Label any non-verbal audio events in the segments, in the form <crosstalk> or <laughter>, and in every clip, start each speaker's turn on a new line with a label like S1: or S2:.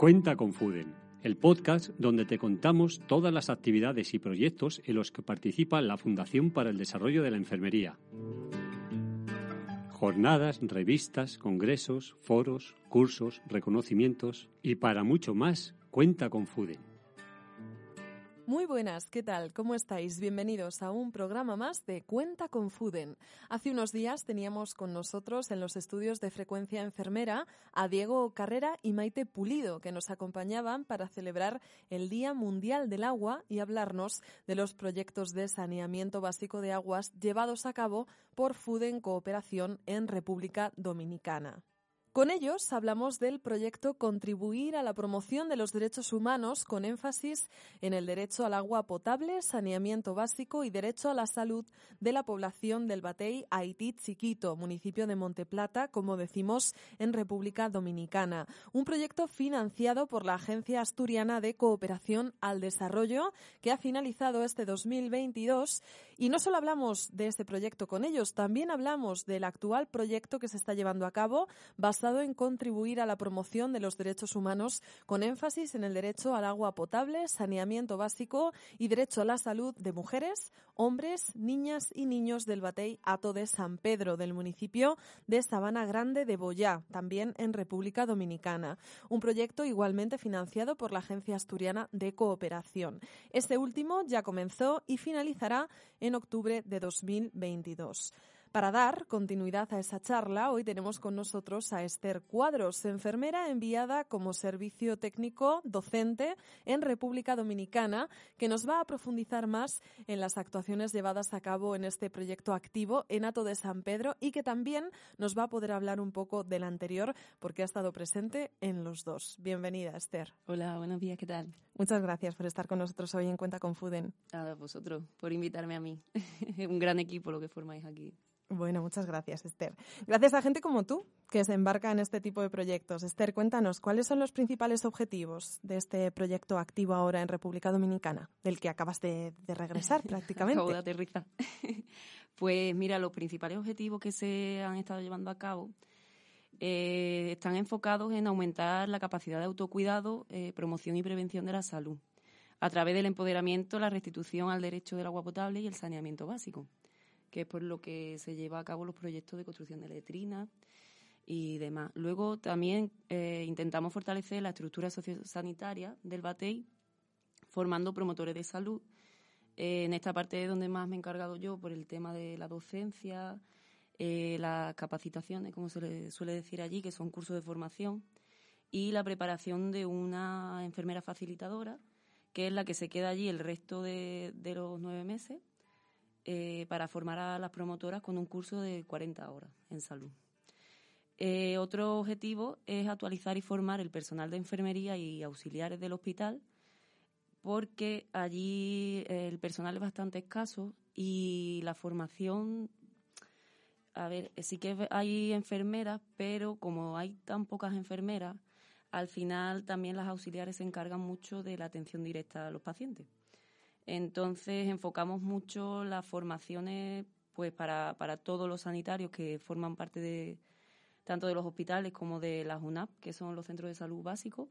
S1: Cuenta con Fuden, el podcast donde te contamos todas las actividades y proyectos en los que participa la Fundación para el Desarrollo de la Enfermería. Jornadas, revistas, congresos, foros, cursos, reconocimientos y para mucho más, cuenta con Fuden.
S2: Muy buenas, ¿qué tal? ¿Cómo estáis? Bienvenidos a un programa más de Cuenta con Fuden. Hace unos días teníamos con nosotros en los estudios de frecuencia enfermera a Diego Carrera y Maite Pulido, que nos acompañaban para celebrar el Día Mundial del Agua y hablarnos de los proyectos de saneamiento básico de aguas llevados a cabo por Fuden Cooperación en República Dominicana. Con ellos hablamos del proyecto Contribuir a la promoción de los derechos humanos con énfasis en el derecho al agua potable, saneamiento básico y derecho a la salud de la población del Batey Haití Chiquito, municipio de Monteplata, como decimos, en República Dominicana. Un proyecto financiado por la Agencia Asturiana de Cooperación al Desarrollo que ha finalizado este 2022 y no solo hablamos de este proyecto con ellos, también hablamos del actual proyecto que se está llevando a cabo en contribuir a la promoción de los derechos humanos con énfasis en el derecho al agua potable, saneamiento básico y derecho a la salud de mujeres, hombres, niñas y niños del Batey Ato de San Pedro, del municipio de Sabana Grande de Boyá, también en República Dominicana. Un proyecto igualmente financiado por la Agencia Asturiana de Cooperación. Este último ya comenzó y finalizará en octubre de 2022. Para dar continuidad a esa charla, hoy tenemos con nosotros a Esther Cuadros, enfermera enviada como servicio técnico docente en República Dominicana, que nos va a profundizar más en las actuaciones llevadas a cabo en este proyecto activo en Ato de San Pedro y que también nos va a poder hablar un poco del anterior porque ha estado presente en los dos. Bienvenida, Esther.
S3: Hola, buenos días, ¿qué tal?
S2: Muchas gracias por estar con nosotros hoy en Cuenta con Fuden.
S3: A vosotros por invitarme a mí. <laughs> un gran equipo lo que formáis aquí.
S2: Bueno, muchas gracias, Esther. Gracias a gente como tú que se embarca en este tipo de proyectos. Esther, cuéntanos, ¿cuáles son los principales objetivos de este proyecto activo ahora en República Dominicana, del que acabas de, de regresar <laughs> prácticamente?
S3: Acabo de aterrizar. <laughs> pues mira, los principales objetivos que se han estado llevando a cabo eh, están enfocados en aumentar la capacidad de autocuidado, eh, promoción y prevención de la salud, a través del empoderamiento, la restitución al derecho del agua potable y el saneamiento básico que es por lo que se lleva a cabo los proyectos de construcción de letrinas y demás. Luego también eh, intentamos fortalecer la estructura sociosanitaria del BATEI, formando promotores de salud. En esta parte es donde más me he encargado yo por el tema de la docencia, eh, las capacitaciones, como se le suele decir allí, que son cursos de formación, y la preparación de una enfermera facilitadora, que es la que se queda allí el resto de los nueve meses eh, para formar a las promotoras con un curso de 40 horas en salud. Eh, otro objetivo es actualizar y formar el personal de enfermería y auxiliares del hospital, porque allí eh, el personal es bastante escaso y la formación, a ver, sí que hay enfermeras, pero como hay tan pocas enfermeras, al final también las auxiliares se encargan mucho de la atención directa a los pacientes. Entonces enfocamos mucho las formaciones pues para, para todos los sanitarios que forman parte de tanto de los hospitales como de las UNAP, que son los centros de salud básicos.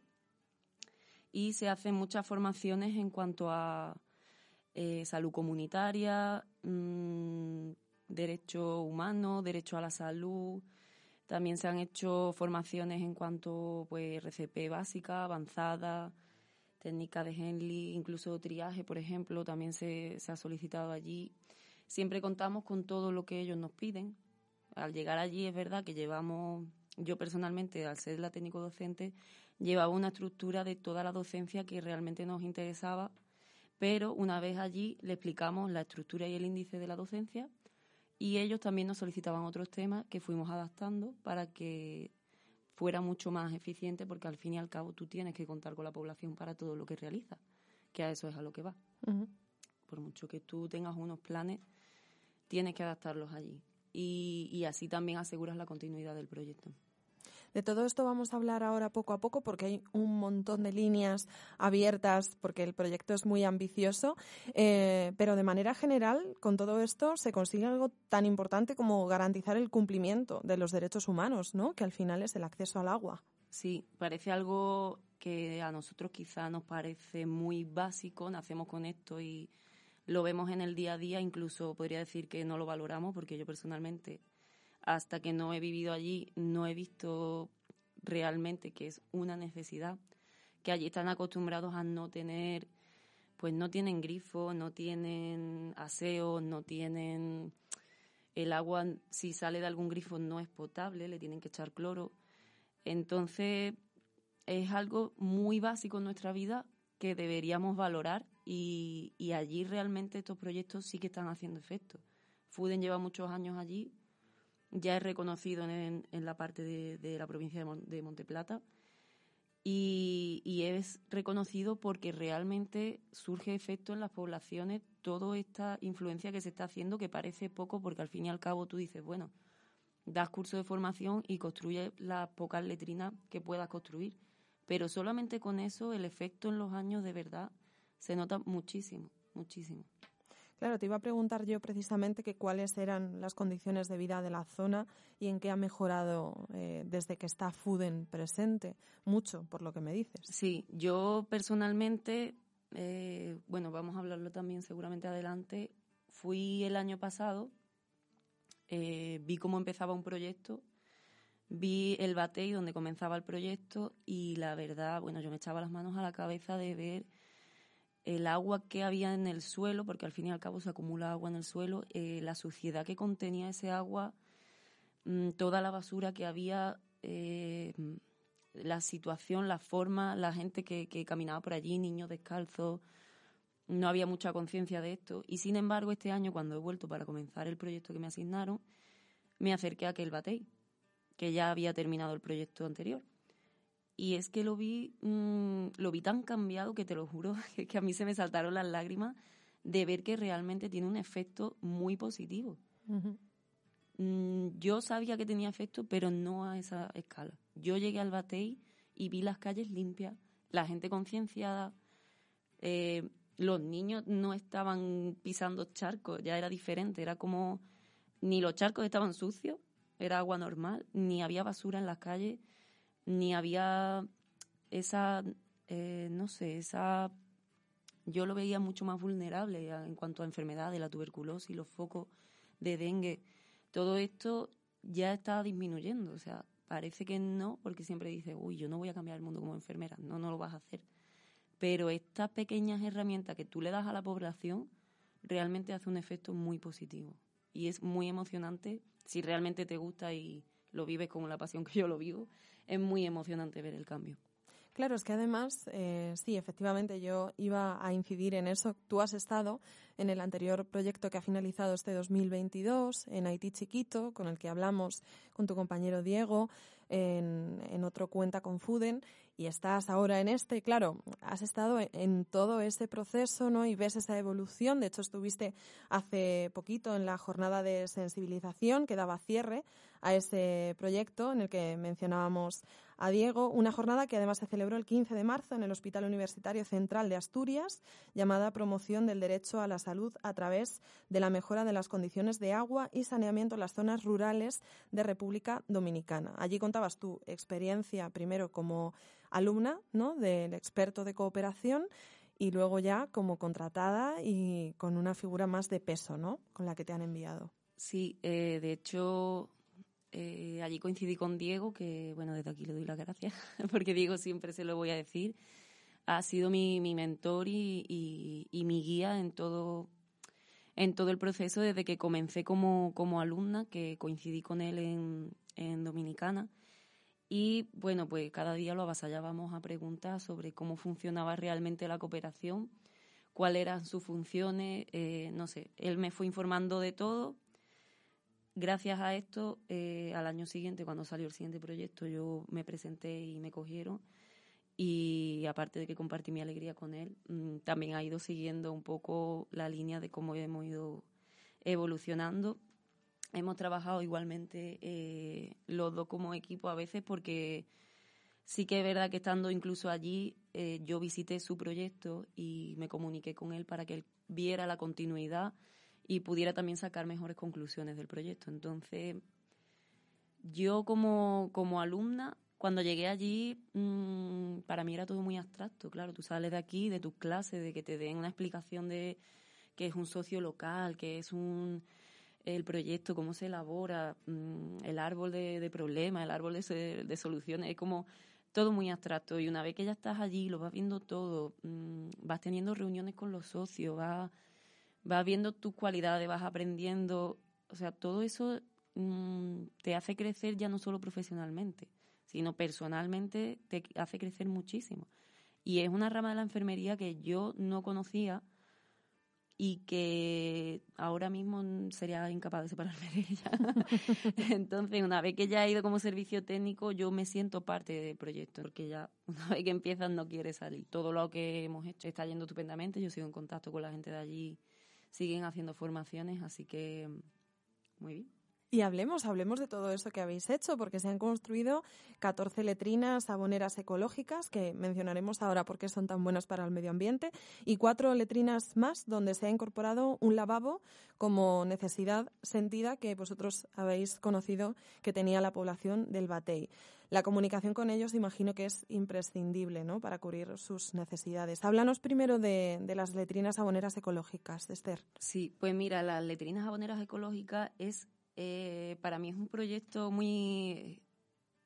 S3: Y se hacen muchas formaciones en cuanto a eh, salud comunitaria, mmm, derecho humano, derecho a la salud. También se han hecho formaciones en cuanto pues RCP básica, avanzada, técnica de Henley, incluso triaje, por ejemplo, también se, ha solicitado allí. Siempre contamos con todo lo que ellos nos piden. Al llegar allí es verdad que llevamos, yo personalmente, al ser la técnico docente, llevaba una estructura de toda la docencia que realmente nos interesaba, pero una vez allí le explicamos la estructura y el índice de la docencia Y ellos también nos solicitaban otros temas que fuimos adaptando para que fuera mucho más eficiente, porque al fin y al cabo tú tienes que contar con la población para todo lo que realizas, que a eso es a lo que va. Por mucho que tú tengas unos planes, tienes que adaptarlos allí. Y, y así también aseguras la continuidad del proyecto.
S2: De todo esto vamos a hablar ahora poco a poco porque hay un montón de líneas abiertas porque el proyecto es muy ambicioso, eh, pero de manera general con todo esto se consigue algo tan importante como garantizar el cumplimiento de los derechos humanos, ¿no? que al final es el acceso al agua.
S3: Sí, parece algo que a nosotros quizá nos parece muy básico, nacemos con esto y lo vemos en el día a día, incluso podría decir que no lo valoramos porque yo personalmente hasta que no he vivido allí, no he visto realmente que es una necesidad, que allí están acostumbrados a no tener, pues no tienen grifo, no tienen aseo, no tienen el agua, si sale de algún grifo no es potable, le tienen que echar cloro. Entonces, es algo muy básico en nuestra vida que deberíamos valorar y, y allí realmente estos proyectos sí que están haciendo efecto. Fuden lleva muchos años allí ya es reconocido en, en la parte de, la provincia de, de Monteplata y, y, es reconocido porque realmente surge efecto en las poblaciones toda esta influencia que se está haciendo que parece poco porque al fin y al cabo tú dices, bueno, das curso de formación y construyes las pocas letrinas que puedas construir, pero solamente con eso el efecto en los años de verdad se nota muchísimo, muchísimo.
S2: Claro, te iba a preguntar yo precisamente que cuáles eran las condiciones de vida de la zona y en qué ha mejorado eh, desde que está Fuden presente. Mucho, por lo que me dices.
S3: Sí, yo personalmente, eh, bueno, vamos a hablarlo también seguramente adelante. Fui el año pasado, eh, vi cómo empezaba un proyecto, vi el batey donde comenzaba el proyecto y la verdad, bueno, yo me echaba las manos a la cabeza de ver el agua que había en el suelo, porque al fin y al cabo se acumula agua en el suelo, eh, la suciedad que contenía ese agua, mm, toda la basura que había, eh, la situación, la forma, la gente que, que caminaba por allí, niños descalzos, no había mucha conciencia de esto. Y sin embargo, este año, cuando he vuelto para comenzar el proyecto que me asignaron, me acerqué a aquel batey, que ya había terminado el proyecto anterior. Y es que lo vi, mm, lo vi tan cambiado que te lo juro <laughs> que, a mí se me saltaron las lágrimas de ver que realmente tiene un efecto muy positivo. Mm, yo sabía que tenía efecto, pero no a esa escala. Yo llegué al Batey y vi las calles limpias, la gente concienciada, eh, los niños no estaban pisando charcos, ya era diferente, era como ni los charcos estaban sucios, era agua normal, ni había basura en las calles ni había esa, eh, no sé, esa... Yo lo veía mucho más vulnerable en cuanto a enfermedades, la tuberculosis, los focos de dengue. Todo esto ya está disminuyendo. O sea, parece que no, porque siempre dice, uy, yo no voy a cambiar el mundo como enfermera. No, no lo vas a hacer. Pero estas pequeñas herramientas que tú le das a la población realmente hace un efecto muy positivo. Y es muy emocionante si realmente te gusta y lo vives con la pasión que yo lo vivo es muy emocionante ver el cambio.
S2: Claro, es que además, eh, sí, efectivamente, yo iba a incidir en eso. Tú has estado en el anterior proyecto que ha finalizado este 2022, en Haití Chiquito, con el que hablamos con tu compañero Diego, en, en otro Cuenta con Fuden, y estás ahora en este. Claro, has estado en, todo ese proceso, ¿no? Y ves esa evolución. De hecho, estuviste hace poquito en la jornada de sensibilización que daba cierre a ese proyecto en el que mencionábamos a Diego, una jornada que además se celebró el 15 de marzo en el Hospital Universitario Central de Asturias, llamada Promoción del Derecho a la Salud a través de la mejora de las condiciones de agua y saneamiento en las zonas rurales de República Dominicana. Allí contabas tu experiencia primero como alumna ¿no? del experto de cooperación y luego ya como contratada y con una figura más de peso, ¿no? Con la que te han enviado.
S3: Sí, eh, de hecho eh, allí coincidí con Diego, que bueno, desde aquí le doy las gracias, <laughs> porque Diego siempre se lo voy a decir. Ha sido mi, mi mentor y, y, mi guía en todo, en todo el proceso desde que comencé como, como alumna, que coincidí con él en, en Dominicana. Y bueno, pues cada día lo avasallábamos a preguntas sobre cómo funcionaba realmente la cooperación, cuáles eran sus funciones, eh, no sé, él me fue informando de todo gracias a esto, eh, al año siguiente, cuando salió el siguiente proyecto, yo me presenté y me cogieron. Y aparte de que compartí mi alegría con él, mm, también ha ido siguiendo un poco la línea de cómo hemos ido evolucionando. Hemos trabajado igualmente eh, los dos como equipo a veces porque sí que es verdad que estando incluso allí, eh, yo visité su proyecto y me comuniqué con él para que él viera la continuidad y pudiera también sacar mejores conclusiones del proyecto. Entonces, yo como, como alumna, cuando llegué allí, mmm, para mí era todo muy abstracto. Claro, tú sales de aquí, de tus clases, de que te den una explicación de qué es un socio local, qué es un el proyecto, cómo se elabora, mmm, el árbol de, problemas, el árbol de, de, soluciones, es como todo muy abstracto. Y una vez que ya estás allí, lo vas viendo todo, mmm, vas teniendo reuniones con los socios, vas vas viendo tus cualidades, vas aprendiendo, o sea, todo eso mmm, te hace crecer ya no solo profesionalmente, sino personalmente te hace crecer muchísimo. Y es una rama de la enfermería que yo no conocía y que ahora mismo sería incapaz de separarme de ella. <laughs> Entonces, una vez que ya he ido como servicio técnico, yo me siento parte del proyecto, porque ya una vez que empiezas no quiere salir. Todo lo que hemos hecho está yendo estupendamente, yo sigo en contacto con la gente de allí siguen haciendo formaciones, así que muy bien.
S2: Y hablemos, hablemos de todo esto que habéis hecho, porque se han construido 14 letrinas aboneras ecológicas, que mencionaremos ahora porque son tan buenas para el medio ambiente, y cuatro letrinas más donde se ha incorporado un lavabo como necesidad sentida que vosotros habéis conocido que tenía la población del Batey. La comunicación con ellos imagino que es imprescindible ¿no? para cubrir sus necesidades. Háblanos primero de, las letrinas aboneras ecológicas, Esther.
S3: Sí, pues mira, las letrinas aboneras ecológicas es eh, para mí es un proyecto muy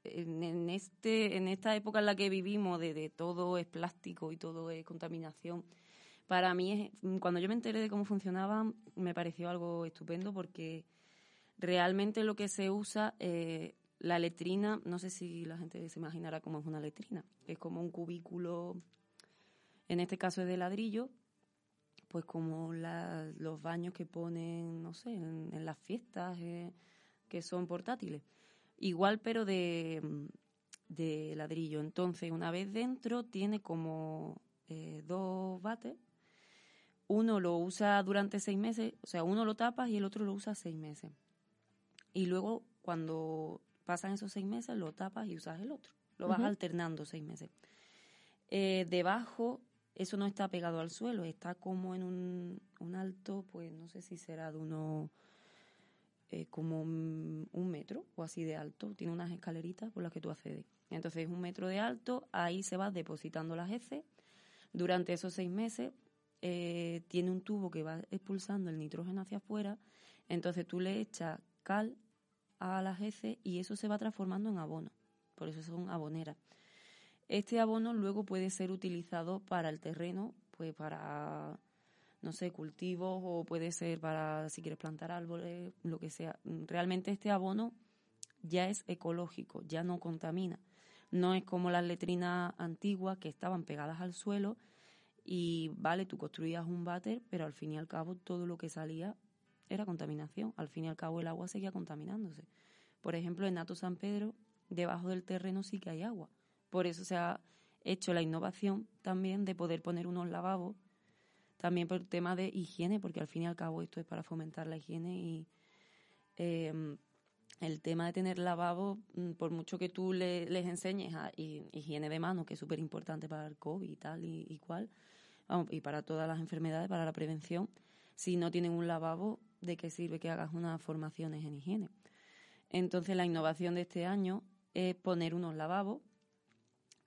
S3: en, este en esta época en la que vivimos de, de, todo es plástico y todo es contaminación para mí es, cuando yo me enteré de cómo funcionaba me pareció algo estupendo porque realmente lo que se usa eh, la letrina no sé si la gente se imaginará cómo es una letrina es como un cubículo en este caso es de ladrillo pues como la, los baños que ponen, no sé, en, en las fiestas, eh, que son portátiles. Igual, pero de, de, ladrillo. Entonces, una vez dentro, tiene como eh, dos bates. Uno lo usa durante seis meses, o sea, uno lo tapas y el otro lo usa seis meses. Y luego, cuando pasan esos seis meses, lo tapas y usas el otro. Lo vas uh -huh. alternando seis meses. Eh, debajo eso no está pegado al suelo, está como en un, un alto, pues no sé si será de uno, eh, como un, metro o así de alto. Tiene unas escaleritas por las que tú accedes. Entonces, un metro de alto, ahí se va depositando las heces. Durante esos seis meses, eh, tiene un tubo que va expulsando el nitrógeno hacia afuera. Entonces, tú le echas cal a las heces y eso se va transformando en abono. Por eso son aboneras. Este abono luego puede ser utilizado para el terreno, pues para, no sé, cultivos o puede ser para si quieres plantar árboles, lo que sea. Realmente este abono ya es ecológico, ya no contamina. No es como las letrinas antiguas que estaban pegadas al suelo y, vale, tú construías un váter, pero al fin y al cabo todo lo que salía era contaminación. Al fin y al cabo el agua seguía contaminándose. Por ejemplo, en Nato San Pedro, debajo del terreno sí que hay agua por eso se ha hecho la innovación también de poder poner unos lavabos, también por tema de higiene, porque al fin y al cabo esto es para fomentar la higiene y eh, el tema de tener lavabo, mm, por mucho que tú le, les enseñes a higiene de manos, que es súper importante para el COVID y tal y, cual, y para todas las enfermedades, para la prevención, si no tienen un lavabo, ¿de qué sirve que hagas unas formaciones en higiene? Entonces la innovación de este año es poner unos lavabos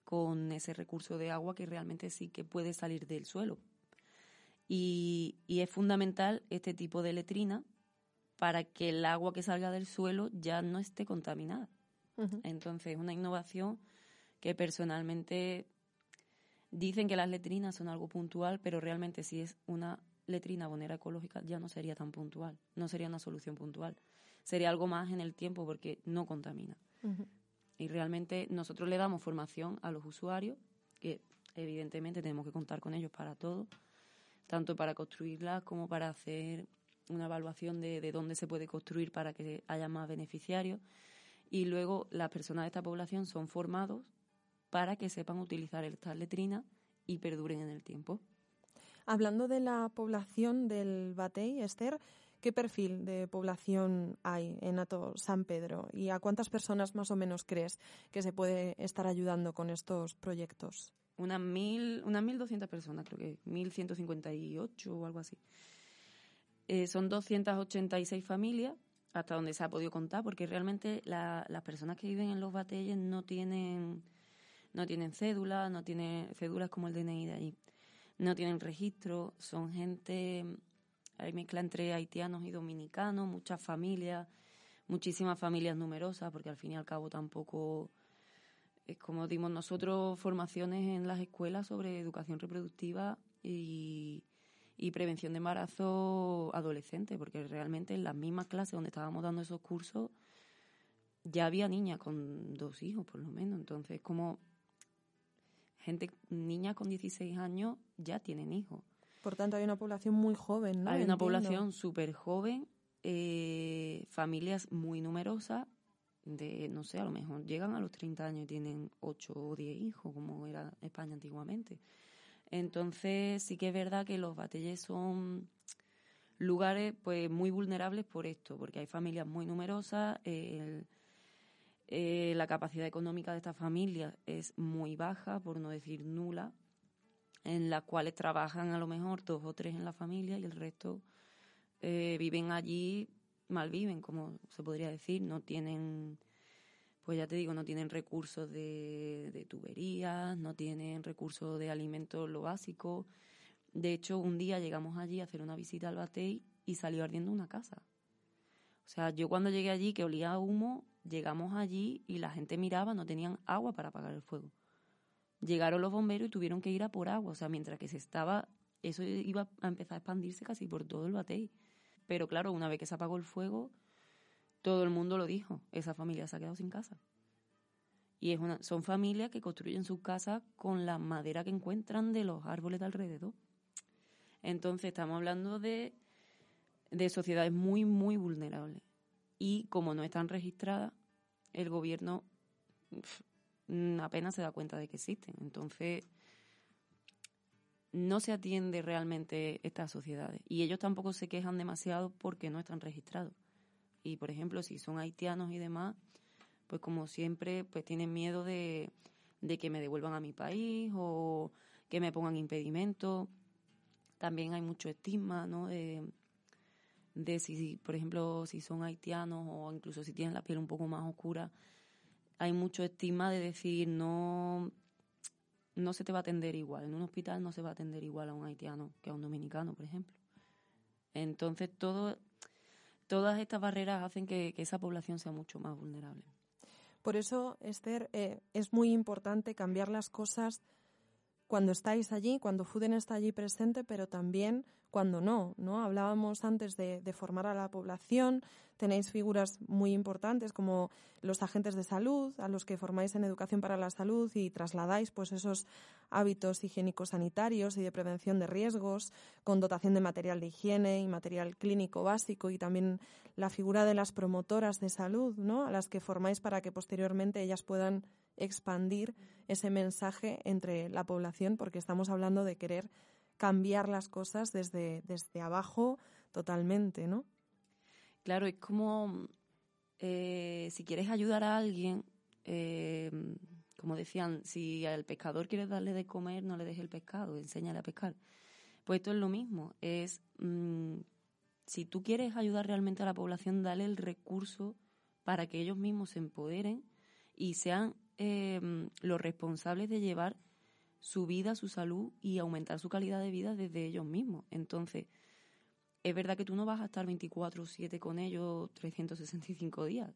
S3: con ese recurso de agua que realmente sí que puede salir del suelo. Y, y, es fundamental este tipo de letrina para que el agua que salga del suelo ya no esté contaminada. Uh -huh. Entonces, es una innovación que personalmente dicen que las letrinas son algo puntual, pero realmente si es una letrina bonera ecológica ya no sería tan puntual, no sería una solución puntual. Sería algo más en el tiempo porque no contamina. Uh -huh. Y realmente nosotros le damos formación a los usuarios, que evidentemente tenemos que contar con ellos para todo, tanto para construirlas como para hacer una evaluación de, de dónde se puede construir para que haya más beneficiarios. Y luego las personas de esta población son formados para que sepan utilizar estas letrinas y perduren en el tiempo.
S2: Hablando de la población del Batey, Esther, ¿qué perfil de población hay en Ato San Pedro? ¿Y a cuántas personas más o menos crees que se puede estar ayudando con estos proyectos?
S3: Unas mil, unas 1.200 personas, creo que 1.158 o algo así. Eh, son 286 familias, hasta donde se ha podido contar, porque realmente las personas que viven en los batelles no tienen, no tienen cédula, no tienen cédulas como el DNI de allí no tienen registro, son gente, hay mezcla entre haitianos y dominicanos, muchas familias, muchísimas familias numerosas, porque al fin y al cabo tampoco es como dimos nosotros formaciones en las escuelas sobre educación reproductiva y, prevención de embarazo adolescente, porque realmente en las mismas clases donde estábamos dando esos cursos ya había niñas con dos hijos, por lo menos. Entonces, como gente, niñas con 16 años ya tienen hijos.
S2: Por tanto, hay una población muy joven, ¿no?
S3: Hay una población súper joven, eh, familias muy numerosas, de, no sé, a lo mejor llegan a los 30 años y tienen 8 o 10 hijos, como era España antiguamente. Entonces, sí que es verdad que los batelles son lugares pues muy vulnerables por esto, porque hay familias muy numerosas, el, eh, la capacidad económica de estas familias es muy baja, por no decir nula, en las cuales trabajan a lo mejor dos o tres en la familia y el resto eh, viven allí, malviven, como se podría decir, no tienen, pues ya te digo, no tienen recursos de, de tuberías, no tienen recursos de alimentos, lo básico. De hecho, un día llegamos allí a hacer una visita al Batey y salió ardiendo una casa. O sea, yo cuando llegué allí, que olía a humo, llegamos allí y la gente miraba, no tenían agua para apagar el fuego. Llegaron los bomberos y tuvieron que ir a por agua. O sea, mientras que se estaba, eso iba a empezar a expandirse casi por todo el batey. Pero claro, una vez que se apagó el fuego, todo el mundo lo dijo. Esa familia se ha quedado sin casa. Y es una, son familias que construyen sus casas con la madera que encuentran de los árboles de alrededor. Entonces estamos hablando de de sociedades muy, muy vulnerables. Y como no están registradas, el gobierno apenas se da cuenta de que existen. Entonces, no se atiende realmente estas sociedades. Y ellos tampoco se quejan demasiado porque no están registrados. Y, por ejemplo, si son haitianos y demás, pues como siempre, pues tienen miedo de, de que me devuelvan a mi país o que me pongan impedimentos. También hay mucho estigma, ¿no? De, de si, por ejemplo, si son haitianos o incluso si tienen la piel un poco más oscura, hay mucho estigma de decir no no se te va a atender igual. En un hospital no se va a atender igual a un haitiano que a un dominicano, por ejemplo. Entonces, todas estas barreras hacen que, esa población sea mucho más vulnerable.
S2: Por eso, Esther, eh, es muy importante cambiar las cosas cuando estáis allí, cuando FUDEN está allí presente, pero también cuando no, ¿no? Hablábamos antes de, formar a la población, tenéis figuras muy importantes como los agentes de salud, a los que formáis en educación para la salud y trasladáis pues esos hábitos higiénicos sanitarios y de prevención de riesgos, con dotación de material de higiene y material clínico básico y también la figura de las promotoras de salud, ¿no? A las que formáis para que posteriormente ellas puedan expandir ese mensaje entre la población, porque estamos hablando de querer cambiar las cosas desde, desde abajo totalmente, ¿no?
S3: Claro, es como eh, si quieres ayudar a alguien, eh, como decían, si al pescador quieres darle de comer, no le dejes el pescado, enséñale a pescar. Pues esto es lo mismo, es mm, si tú quieres ayudar realmente a la población, dale el recurso para que ellos mismos se empoderen y sean eh, los responsables de llevar su vida, su salud y aumentar su calidad de vida desde ellos mismos. Entonces, es verdad que tú no vas a estar 24/7 con ellos 365 días,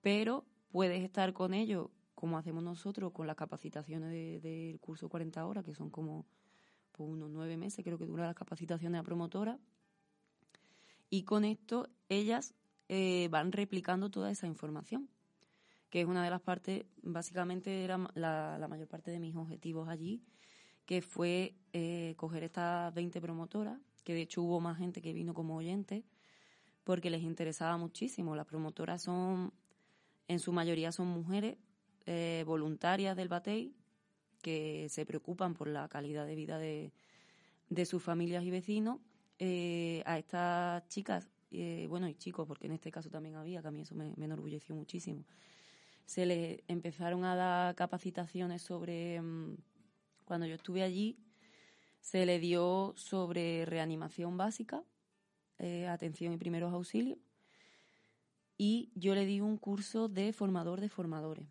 S3: pero puedes estar con ellos como hacemos nosotros con las capacitaciones del curso 40 horas, que son como pues, unos nueve meses, creo que dura las capacitaciones a promotora. Y con esto ellas eh, van replicando toda esa información que es una de las partes, básicamente era la, mayor parte de mis objetivos allí, que fue eh, coger estas 20 promotoras que de hecho hubo más gente que vino como oyente, porque les interesaba muchísimo. Las promotoras son, en su mayoría son mujeres eh, voluntarias del Batey, que se preocupan por la calidad de vida de, de sus familias y vecinos. Eh, a estas chicas, bueno, y chicos, porque en este caso también había, que a mí eso me, me enorgulleció muchísimo, se les empezaron a dar capacitaciones sobre, mm, cuando yo estuve allí, se le dio sobre reanimación básica, eh, atención y primeros auxilios, y yo le di un curso de formador de formadores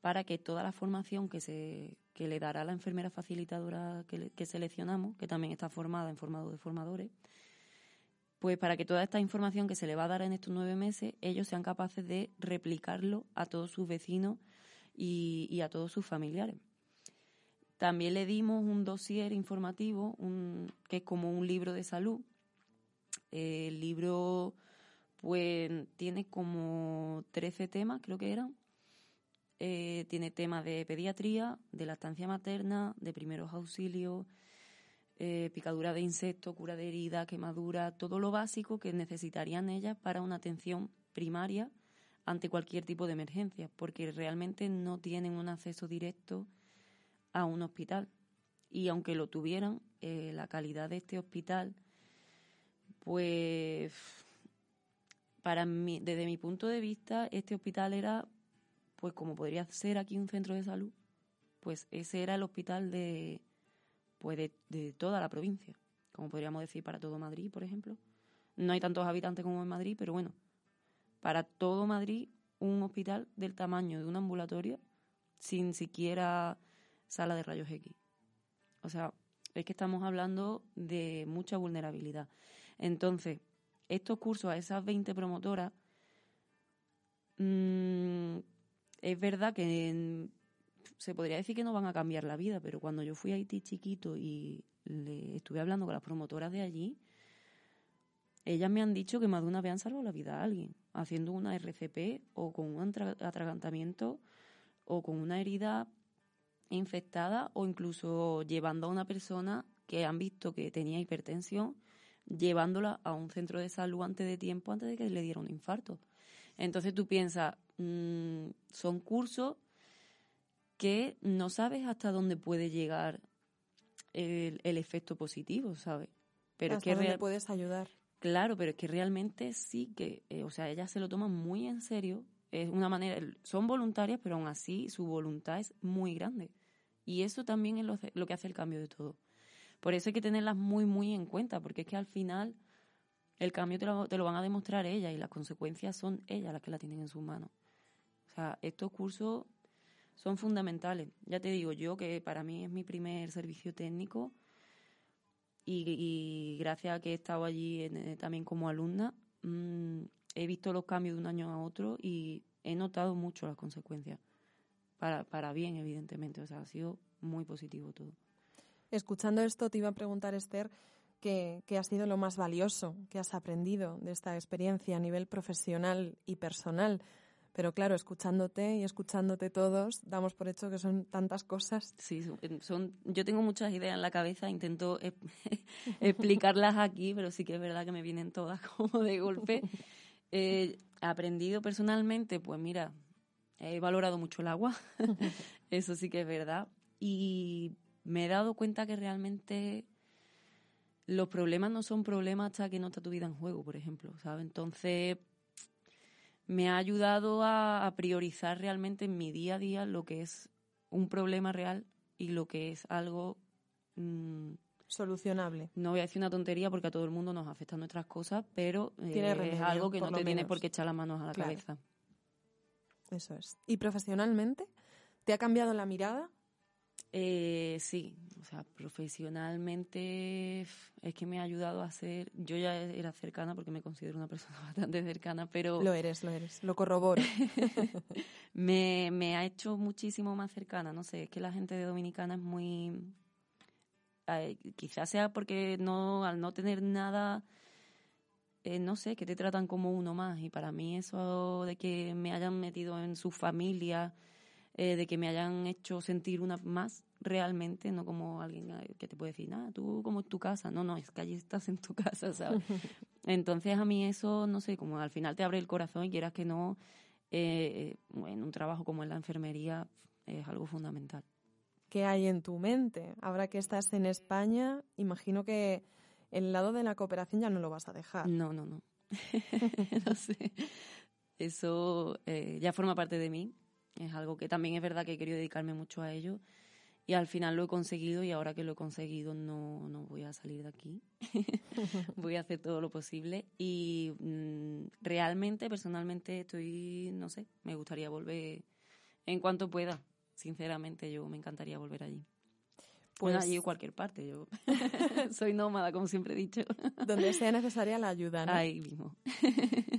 S3: para que toda la formación que se que le dará la enfermera facilitadora que, que seleccionamos, que también está formada en formador de formadores, pues para que toda esta información que se le va a dar en estos nueve meses, ellos sean capaces de replicarlo a todos sus vecinos y, a todos sus familiares. También le dimos un dossier informativo, un, que es como un libro de salud. El libro, pues, tiene como 13 temas, creo que eran. Eh, tiene temas de pediatría, de lactancia materna, de primeros auxilios, eh, picadura de insectos, cura de herida, quemadura, todo lo básico que necesitarían ellas para una atención primaria ante cualquier tipo de emergencia, porque realmente no tienen un acceso directo a un hospital. Y aunque lo tuvieran, eh, la calidad de este hospital, pues para mí, desde mi punto de vista, este hospital era pues como podría ser aquí un centro de salud, pues ese era el hospital de, pues de, toda la provincia, como podríamos decir para todo Madrid, por ejemplo. No hay tantos habitantes como en Madrid, pero bueno, para todo Madrid un hospital del tamaño de un ambulatorio sin siquiera sala de rayos X. O sea, es que estamos hablando de mucha vulnerabilidad. Entonces, estos cursos a esas 20 promotoras mmm, es verdad que se podría decir que no van a cambiar la vida, pero cuando yo fui a Haití chiquito y le estuve hablando con las promotoras de allí, ellas me han dicho que más de una vez han salvado la vida a alguien, haciendo una RCP o con un atragantamiento o con una herida infectada o incluso llevando a una persona que han visto que tenía hipertensión, llevándola a un centro de salud antes de tiempo, antes de que le diera un infarto. Entonces tú piensas, Mm, son cursos que no sabes hasta dónde puede llegar el, efecto positivo, ¿sabes?
S2: Pero hasta que dónde puedes ayudar.
S3: Claro, pero es que realmente sí que, eh, o sea, ellas se lo toman muy en serio. Es una manera, son voluntarias, pero aún así su voluntad es muy grande. Y eso también es lo, lo que hace el cambio de todo. Por eso hay que tenerlas muy, muy en cuenta, porque es que al final el cambio te lo, te lo van a demostrar ellas y las consecuencias son ellas las que la tienen en sus manos estos cursos son fundamentales. Ya te digo yo que para mí es mi primer servicio técnico y, gracias a que he estado allí eh, también como alumna, mm, he visto los cambios de un año a otro y he notado mucho las consecuencias. Para, para bien, evidentemente. O sea, ha sido muy positivo todo.
S2: Escuchando esto, te iba a preguntar, Esther, ¿qué, qué ha sido lo más valioso que has aprendido de esta experiencia a nivel profesional y personal? Pero claro, escuchándote y escuchándote todos, damos por hecho que son tantas cosas.
S3: Sí, son, yo tengo muchas ideas en la cabeza, intento <laughs> explicarlas aquí, pero sí que es verdad que me vienen todas <laughs> como de golpe. Eh, aprendido personalmente, pues mira, he valorado mucho el agua, <laughs> eso sí que es verdad. Y me he dado cuenta que realmente los problemas no son problemas hasta que no está tu vida en juego, por ejemplo, ¿sabes? Entonces, me ha ayudado a, priorizar realmente en mi día a día lo que es un problema real y lo que es algo
S2: mm, solucionable.
S3: No voy a decir una tontería porque a todo el mundo nos afectan nuestras cosas, pero eh, es algo que no te tiene por qué echar las manos a la cabeza.
S2: Eso es. ¿Y profesionalmente? ¿Te ha cambiado la mirada?
S3: Eh, sí, o sea, profesionalmente es que me ha ayudado a ser. Yo ya era cercana porque me considero una persona <laughs> bastante cercana, pero.
S2: Lo eres, lo eres, lo corroboro. <laughs>
S3: me, me ha hecho muchísimo más cercana, no sé, es que la gente de Dominicana es muy. quizás sea porque no al no tener nada. Eh, no sé, que te tratan como uno más. Y para mí eso de que me hayan metido en su familia, eh, de que me hayan hecho sentir una más realmente, no como alguien eh, que te puede decir, nada, tú como en tu casa. No, no, es que allí estás en tu <laughs> casa, ¿sabes? <laughs> Entonces a mí eso, no sé, como al final te abre el corazón y quieras que no, eh, en un trabajo como en la enfermería es algo fundamental.
S2: ¿Qué hay en tu mente? Ahora que estás en España, imagino que el lado de la cooperación ya no lo vas a dejar.
S3: No, no, no. <laughs> no sé. Eso eh, ya forma parte de mí. Es algo que también es verdad que he querido dedicarme mucho a ello. Y al final lo he conseguido y ahora que lo he conseguido no, no voy a salir de aquí. <laughs> voy a hacer todo lo posible. Y mm, realmente, personalmente, estoy, no sé, me gustaría volver en cuanto pueda. Sinceramente, yo me encantaría volver allí. Pues allí o cualquier parte. Yo <laughs> <laughs> soy nómada, como siempre he dicho.
S2: Donde sea necesaria la ayuda, ¿no?
S3: Ahí mismo.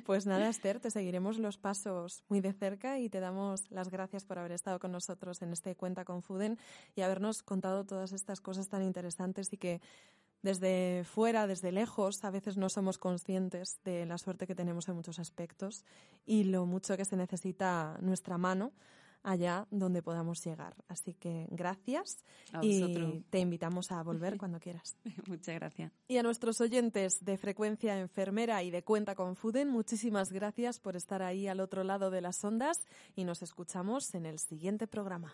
S2: Pues nada, Esther, te seguiremos los pasos muy de cerca y te damos las gracias por haber estado con nosotros en este Cuenta con Fuden y habernos contado todas estas cosas tan interesantes y que desde fuera, desde lejos, a veces no somos conscientes de la suerte que tenemos en muchos aspectos y lo mucho que se necesita nuestra mano allá donde podamos llegar. Así que gracias y te invitamos a volver cuando quieras. <laughs>
S3: Muchas gracias.
S2: Y a nuestros oyentes de Frecuencia Enfermera y de Cuenta con Fuden, muchísimas gracias por estar ahí al otro lado de las ondas y nos escuchamos en el siguiente programa.